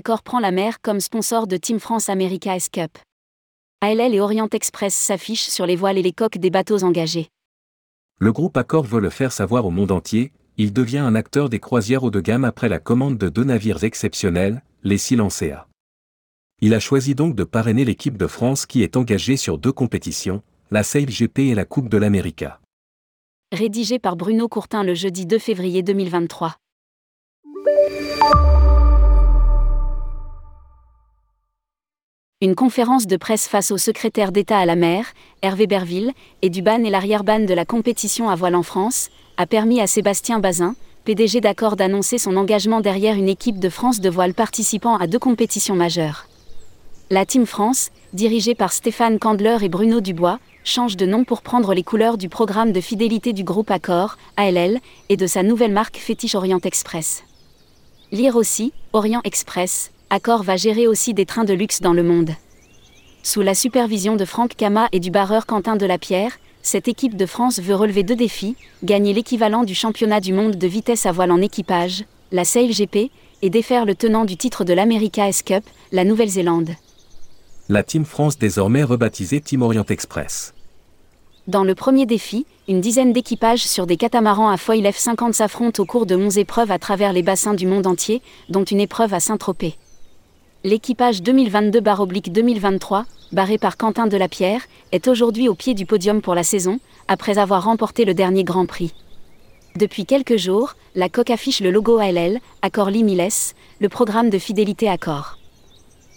Accor prend la mer comme sponsor de Team France America S Cup. ALL et Orient Express s'affichent sur les voiles et les coques des bateaux engagés. Le groupe Accor veut le faire savoir au monde entier, il devient un acteur des croisières haut de gamme après la commande de deux navires exceptionnels, les Silencea. Il a choisi donc de parrainer l'équipe de France qui est engagée sur deux compétitions, la Sail GP et la Coupe de l'América. Rédigé par Bruno Courtin le jeudi 2 février 2023. Une conférence de presse face au secrétaire d'État à la mer, Hervé Berville, et du ban et l'arrière-ban de la compétition à voile en France, a permis à Sébastien Bazin, PDG d'accord d'annoncer son engagement derrière une équipe de France de voile participant à deux compétitions majeures. La Team France, dirigée par Stéphane Candler et Bruno Dubois, change de nom pour prendre les couleurs du programme de fidélité du groupe Accor, ALL, et de sa nouvelle marque fétiche Orient Express. Lire aussi, Orient Express, Accor va gérer aussi des trains de luxe dans le monde. Sous la supervision de Franck Cama et du barreur Quentin Delapierre, cette équipe de France veut relever deux défis, gagner l'équivalent du championnat du monde de vitesse à voile en équipage, la Sail GP, et défaire le tenant du titre de l'America S Cup, la Nouvelle-Zélande. La Team France désormais rebaptisée Team Orient Express. Dans le premier défi, une dizaine d'équipages sur des catamarans à foil F50 s'affrontent au cours de 11 épreuves à travers les bassins du monde entier, dont une épreuve à Saint-Tropez. L'équipage 2022-2023, barré par Quentin Delapierre, est aujourd'hui au pied du podium pour la saison, après avoir remporté le dernier Grand Prix. Depuis quelques jours, la coque affiche le logo ALL, Accor Limiles, le programme de fidélité Accor.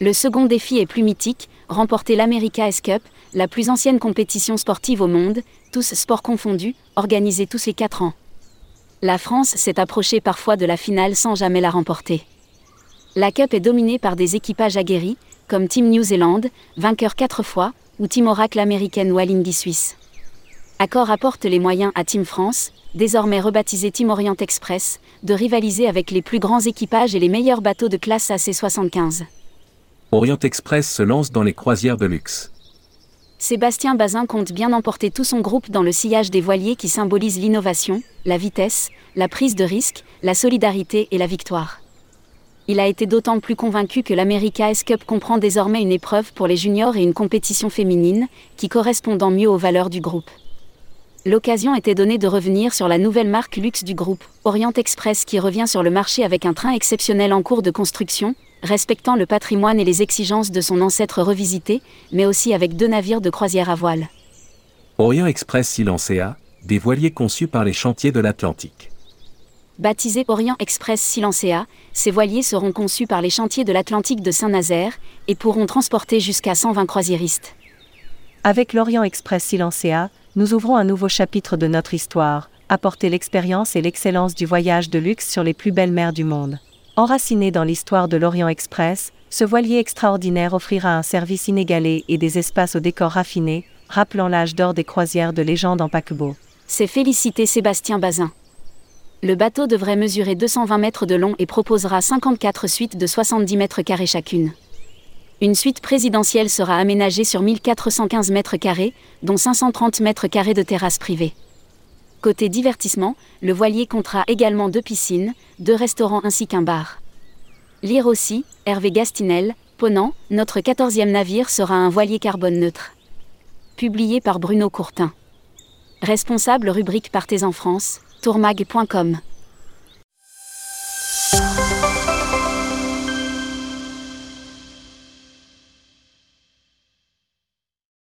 Le second défi est plus mythique, remporter l'America Cup, la plus ancienne compétition sportive au monde, tous sports confondus, organisée tous les 4 ans. La France s'est approchée parfois de la finale sans jamais la remporter. La Cup est dominée par des équipages aguerris, comme Team New Zealand, vainqueur quatre fois, ou Team Oracle américaine Alinghi suisse. Accor apporte les moyens à Team France, désormais rebaptisé Team Orient Express, de rivaliser avec les plus grands équipages et les meilleurs bateaux de classe AC75. Orient Express se lance dans les croisières de luxe. Sébastien Bazin compte bien emporter tout son groupe dans le sillage des voiliers qui symbolisent l'innovation, la vitesse, la prise de risque, la solidarité et la victoire il a été d'autant plus convaincu que l'America S Cup comprend désormais une épreuve pour les juniors et une compétition féminine, qui correspondant mieux aux valeurs du groupe. L'occasion était donnée de revenir sur la nouvelle marque luxe du groupe, Orient Express qui revient sur le marché avec un train exceptionnel en cours de construction, respectant le patrimoine et les exigences de son ancêtre revisité, mais aussi avec deux navires de croisière à voile. Orient Express Silencea, des voiliers conçus par les chantiers de l'Atlantique. Baptisé Orient Express Silencea, ces voiliers seront conçus par les chantiers de l'Atlantique de Saint-Nazaire et pourront transporter jusqu'à 120 croisiéristes. Avec l'Orient Express Silencea, nous ouvrons un nouveau chapitre de notre histoire, apporter l'expérience et l'excellence du voyage de luxe sur les plus belles mers du monde. Enraciné dans l'histoire de l'Orient Express, ce voilier extraordinaire offrira un service inégalé et des espaces au décor raffiné, rappelant l'âge d'or des croisières de légende en paquebot. C'est félicité Sébastien Bazin le bateau devrait mesurer 220 mètres de long et proposera 54 suites de 70 mètres carrés chacune. Une suite présidentielle sera aménagée sur 1415 mètres carrés, dont 530 mètres carrés de terrasse privée. Côté divertissement, le voilier comptera également deux piscines, deux restaurants ainsi qu'un bar. Lire aussi, Hervé Gastinel, Ponant, notre 14e navire sera un voilier carbone neutre. Publié par Bruno Courtin. Responsable rubrique Partez en France, tourmag.com